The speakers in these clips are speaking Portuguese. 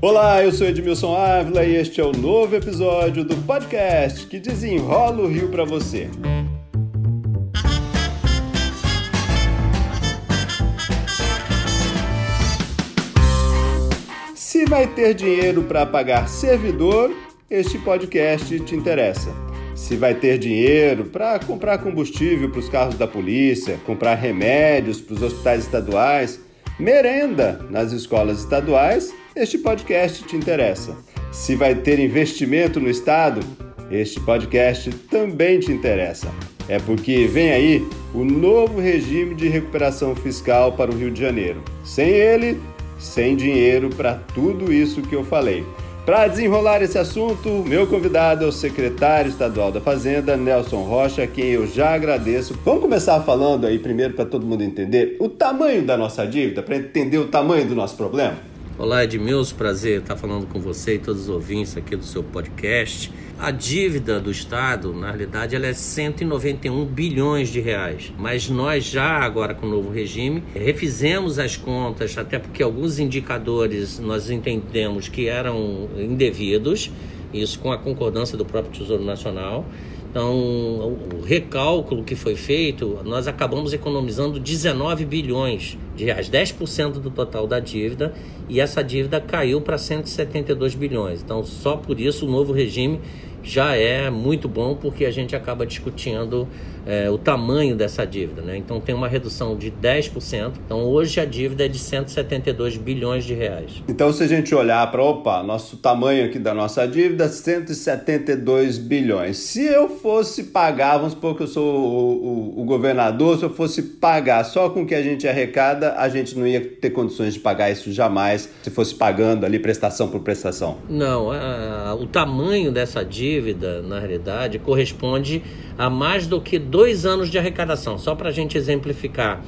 Olá, eu sou Edmilson Ávila e este é o novo episódio do podcast que desenrola o Rio para você. Se vai ter dinheiro para pagar servidor, este podcast te interessa. Se vai ter dinheiro para comprar combustível para os carros da polícia, comprar remédios para os hospitais estaduais, merenda nas escolas estaduais, este podcast te interessa. Se vai ter investimento no Estado, este podcast também te interessa. É porque vem aí o novo regime de recuperação fiscal para o Rio de Janeiro. Sem ele, sem dinheiro para tudo isso que eu falei. Para desenrolar esse assunto, meu convidado é o secretário estadual da Fazenda, Nelson Rocha, a quem eu já agradeço. Vamos começar falando aí primeiro para todo mundo entender o tamanho da nossa dívida, para entender o tamanho do nosso problema. Olá, Edmilson, prazer estar falando com você e todos os ouvintes aqui do seu podcast. A dívida do Estado, na realidade, ela é 191 bilhões de reais. Mas nós já, agora com o novo regime, refizemos as contas, até porque alguns indicadores nós entendemos que eram indevidos, isso com a concordância do próprio Tesouro Nacional. Então, o recálculo que foi feito, nós acabamos economizando 19 bilhões reais, 10% do total da dívida, e essa dívida caiu para 172 bilhões. Então, só por isso o novo regime já é muito bom porque a gente acaba discutindo é, o tamanho dessa dívida. Né? Então tem uma redução de 10%. Então hoje a dívida é de 172 bilhões de reais. Então se a gente olhar para, opa, nosso tamanho aqui da nossa dívida, 172 bilhões. Se eu fosse pagar, vamos supor que eu sou o, o, o governador, se eu fosse pagar só com o que a gente arrecada, a gente não ia ter condições de pagar isso jamais se fosse pagando ali prestação por prestação. Não, a, o tamanho dessa dívida, na realidade, corresponde a mais do que dois anos de arrecadação. Só para a gente exemplificar,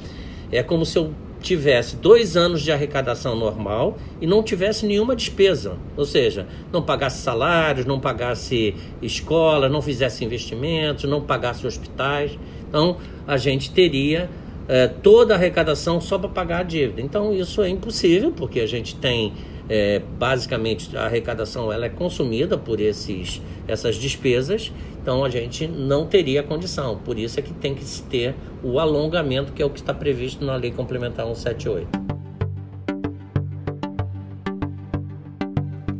é como se eu tivesse dois anos de arrecadação normal e não tivesse nenhuma despesa, ou seja, não pagasse salários, não pagasse escola, não fizesse investimentos, não pagasse hospitais. Então, a gente teria é, toda a arrecadação só para pagar a dívida. Então, isso é impossível, porque a gente tem é, basicamente a arrecadação ela é consumida por esses, essas despesas então a gente não teria condição. Por isso é que tem que se ter o alongamento, que é o que está previsto na Lei Complementar 178.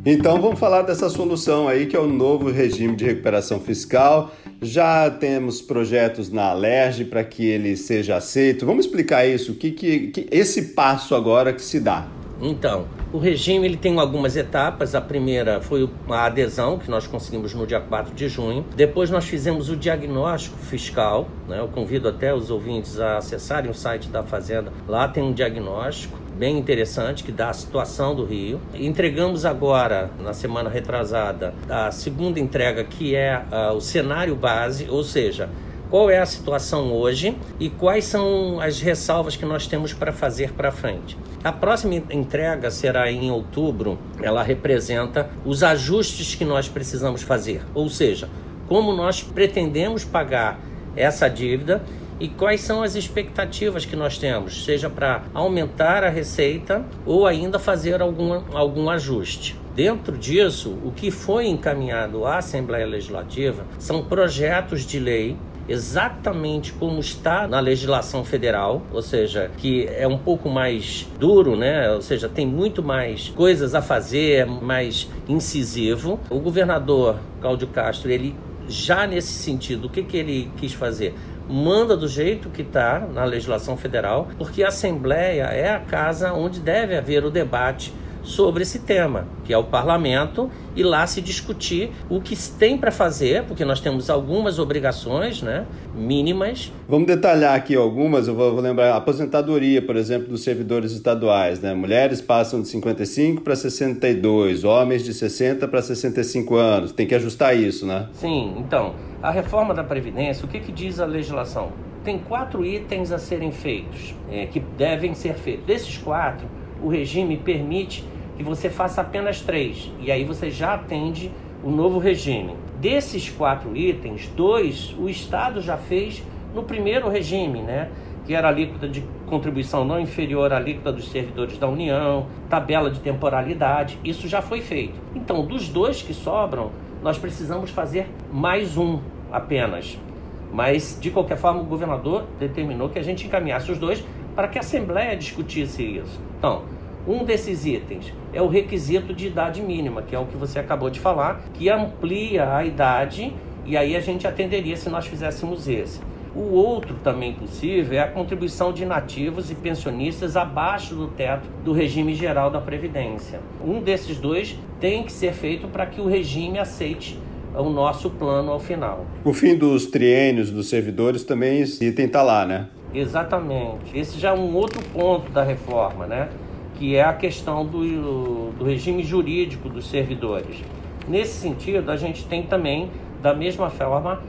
Então vamos falar dessa solução aí, que é o novo regime de recuperação fiscal. Já temos projetos na Alerj para que ele seja aceito. Vamos explicar isso, o que, que, que esse passo agora que se dá. Então, o regime ele tem algumas etapas. A primeira foi a adesão, que nós conseguimos no dia 4 de junho. Depois nós fizemos o diagnóstico fiscal. Né? Eu convido até os ouvintes a acessarem o site da Fazenda. Lá tem um diagnóstico bem interessante que dá a situação do Rio. Entregamos agora, na semana retrasada, a segunda entrega, que é uh, o cenário base, ou seja, qual é a situação hoje e quais são as ressalvas que nós temos para fazer para frente. A próxima entrega será em outubro, ela representa os ajustes que nós precisamos fazer, ou seja, como nós pretendemos pagar essa dívida e quais são as expectativas que nós temos, seja para aumentar a receita ou ainda fazer algum, algum ajuste. Dentro disso, o que foi encaminhado à Assembleia Legislativa são projetos de lei exatamente como está na legislação federal, ou seja, que é um pouco mais duro, né? Ou seja, tem muito mais coisas a fazer, é mais incisivo. O governador Cláudio Castro, ele já nesse sentido, o que, que ele quis fazer? Manda do jeito que está na legislação federal, porque a Assembleia é a casa onde deve haver o debate sobre esse tema, que é o parlamento, e lá se discutir o que se tem para fazer, porque nós temos algumas obrigações né, mínimas. Vamos detalhar aqui algumas, eu vou, vou lembrar, a aposentadoria, por exemplo, dos servidores estaduais. Né? Mulheres passam de 55 para 62, homens de 60 para 65 anos. Tem que ajustar isso, né? Sim, então, a reforma da Previdência, o que, que diz a legislação? Tem quatro itens a serem feitos, é, que devem ser feitos. Desses quatro, o regime permite que você faça apenas três, e aí você já atende o novo regime. Desses quatro itens, dois o Estado já fez no primeiro regime, né? que era a alíquota de contribuição não inferior à líquida dos servidores da União, tabela de temporalidade, isso já foi feito. Então, dos dois que sobram, nós precisamos fazer mais um apenas. Mas, de qualquer forma, o governador determinou que a gente encaminhasse os dois para que a Assembleia discutisse isso. Então, um desses itens é o requisito de idade mínima, que é o que você acabou de falar, que amplia a idade e aí a gente atenderia se nós fizéssemos esse. O outro também possível é a contribuição de nativos e pensionistas abaixo do teto do regime geral da Previdência. Um desses dois tem que ser feito para que o regime aceite o nosso plano ao final. O fim dos triênios dos servidores também esse item está lá, né? Exatamente. Esse já é um outro ponto da reforma, né? Que é a questão do, do regime jurídico dos servidores. Nesse sentido, a gente tem também, da mesma forma,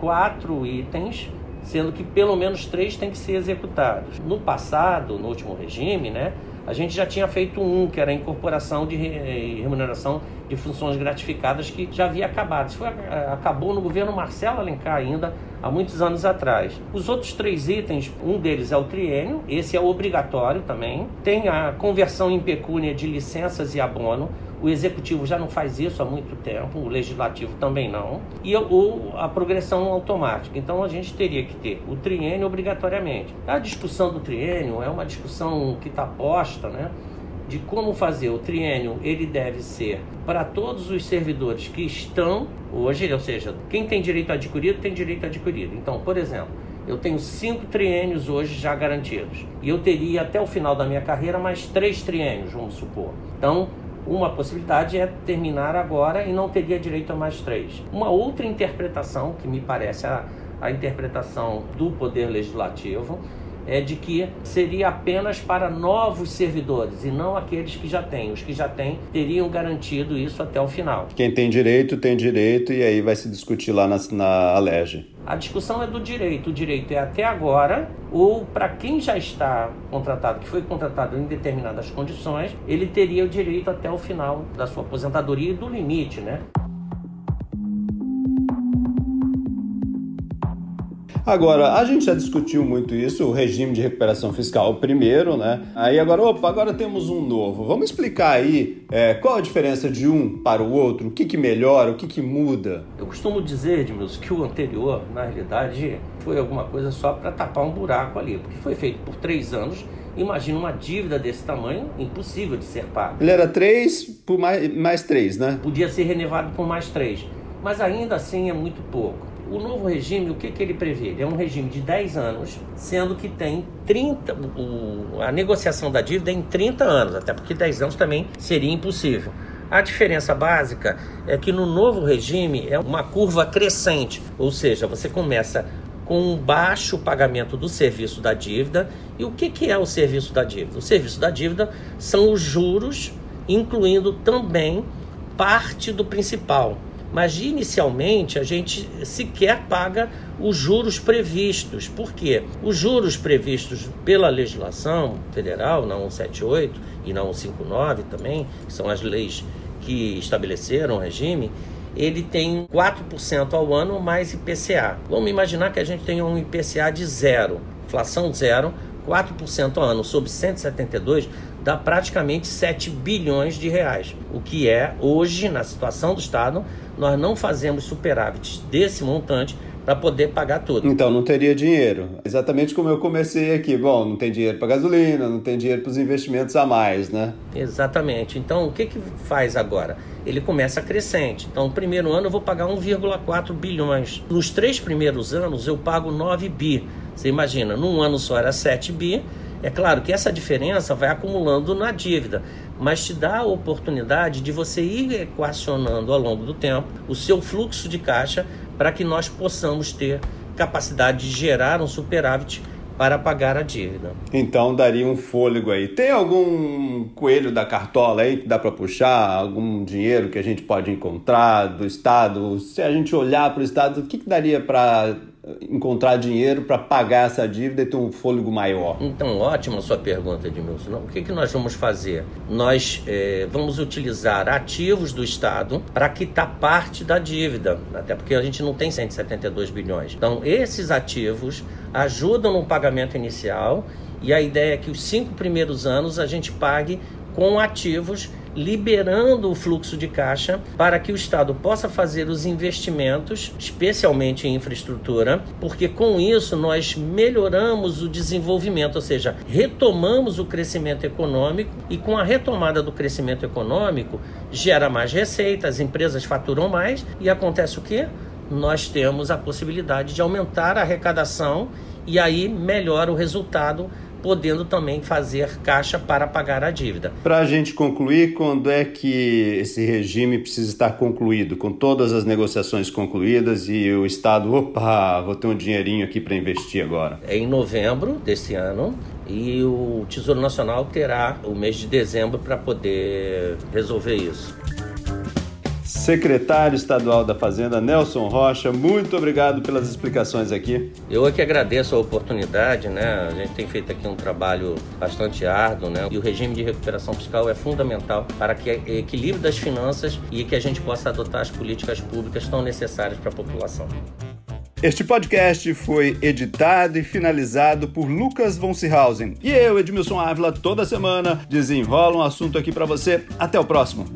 quatro itens sendo que pelo menos três têm que ser executados. No passado, no último regime, né, a gente já tinha feito um, que era a incorporação de remuneração de funções gratificadas, que já havia acabado. Isso foi, acabou no governo Marcelo Alencar ainda, há muitos anos atrás. Os outros três itens, um deles é o triênio, esse é obrigatório também. Tem a conversão em pecúnia de licenças e abono, o executivo já não faz isso há muito tempo, o legislativo também não. E o, a progressão automática. Então a gente teria que ter o triênio obrigatoriamente. A discussão do triênio é uma discussão que está posta, né? De como fazer o triênio, ele deve ser para todos os servidores que estão hoje, ou seja, quem tem direito adquirido tem direito adquirido. Então, por exemplo, eu tenho cinco triênios hoje já garantidos. E eu teria até o final da minha carreira mais três triênios, vamos supor. Então, uma possibilidade é terminar agora e não teria direito a mais três. Uma outra interpretação, que me parece a, a interpretação do Poder Legislativo, é de que seria apenas para novos servidores e não aqueles que já têm. Os que já têm teriam garantido isso até o final. Quem tem direito, tem direito, e aí vai se discutir lá na, na Alerj. A discussão é do direito. O direito é até agora, ou para quem já está contratado, que foi contratado em determinadas condições, ele teria o direito até o final da sua aposentadoria e do limite, né? Agora, a gente já discutiu muito isso, o regime de recuperação fiscal primeiro, né? Aí agora, opa, agora temos um novo. Vamos explicar aí é, qual a diferença de um para o outro, o que, que melhora, o que, que muda? Eu costumo dizer, Edmilson, que o anterior, na realidade, foi alguma coisa só para tapar um buraco ali, porque foi feito por três anos Imagina uma dívida desse tamanho, impossível de ser paga. Ele era três por mais, mais três, né? Podia ser renovado por mais três, mas ainda assim é muito pouco. O novo regime, o que, que ele prevê? Ele é um regime de 10 anos, sendo que tem 30. O, a negociação da dívida é em 30 anos, até porque 10 anos também seria impossível. A diferença básica é que no novo regime é uma curva crescente, ou seja, você começa com um baixo pagamento do serviço da dívida. E o que, que é o serviço da dívida? O serviço da dívida são os juros, incluindo também parte do principal mas inicialmente a gente sequer paga os juros previstos. Por quê? Os juros previstos pela legislação federal, na 178 e na 159 também, que são as leis que estabeleceram o regime, ele tem 4% ao ano mais IPCA. Vamos imaginar que a gente tenha um IPCA de zero, inflação zero, 4% ao ano sobre 172 dá praticamente 7 bilhões de reais, o que é hoje na situação do estado nós não fazemos superávit desse montante para poder pagar tudo. Então não teria dinheiro. Exatamente como eu comecei aqui. Bom, não tem dinheiro para gasolina, não tem dinheiro para os investimentos a mais, né? Exatamente. Então o que que faz agora? Ele começa crescente. Então, no primeiro ano eu vou pagar 1,4 bilhões. Nos três primeiros anos eu pago 9 bi. Você imagina, num ano só era 7 bi. É claro que essa diferença vai acumulando na dívida, mas te dá a oportunidade de você ir equacionando ao longo do tempo o seu fluxo de caixa para que nós possamos ter capacidade de gerar um superávit para pagar a dívida. Então daria um fôlego aí. Tem algum coelho da cartola aí que dá para puxar? Algum dinheiro que a gente pode encontrar do Estado? Se a gente olhar para o Estado, o que, que daria para encontrar dinheiro para pagar essa dívida e ter um fôlego maior? Então, ótima sua pergunta, Edmilson. O que, que nós vamos fazer? Nós é, vamos utilizar ativos do Estado para quitar parte da dívida, até porque a gente não tem 172 bilhões. Então, esses ativos ajudam no pagamento inicial E a ideia é que os cinco primeiros anos a gente pague com ativos liberando o fluxo de caixa para que o Estado possa fazer os investimentos, especialmente em infraestrutura, porque com isso nós melhoramos o desenvolvimento, ou seja, retomamos o crescimento econômico e com a retomada do crescimento econômico gera mais receita, as empresas faturam mais e acontece o quê? Nós temos a possibilidade de aumentar a arrecadação e aí melhora o resultado podendo também fazer caixa para pagar a dívida. Para a gente concluir, quando é que esse regime precisa estar concluído, com todas as negociações concluídas e o Estado, opa, vou ter um dinheirinho aqui para investir agora? É em novembro desse ano e o Tesouro Nacional terá o mês de dezembro para poder resolver isso. Secretário Estadual da Fazenda, Nelson Rocha, muito obrigado pelas explicações aqui. Eu é que agradeço a oportunidade, né? A gente tem feito aqui um trabalho bastante árduo, né? E o regime de recuperação fiscal é fundamental para que o equilíbrio das finanças e que a gente possa adotar as políticas públicas tão necessárias para a população. Este podcast foi editado e finalizado por Lucas von Seehausen. E eu, Edmilson Ávila, toda semana desenrola um assunto aqui para você. Até o próximo.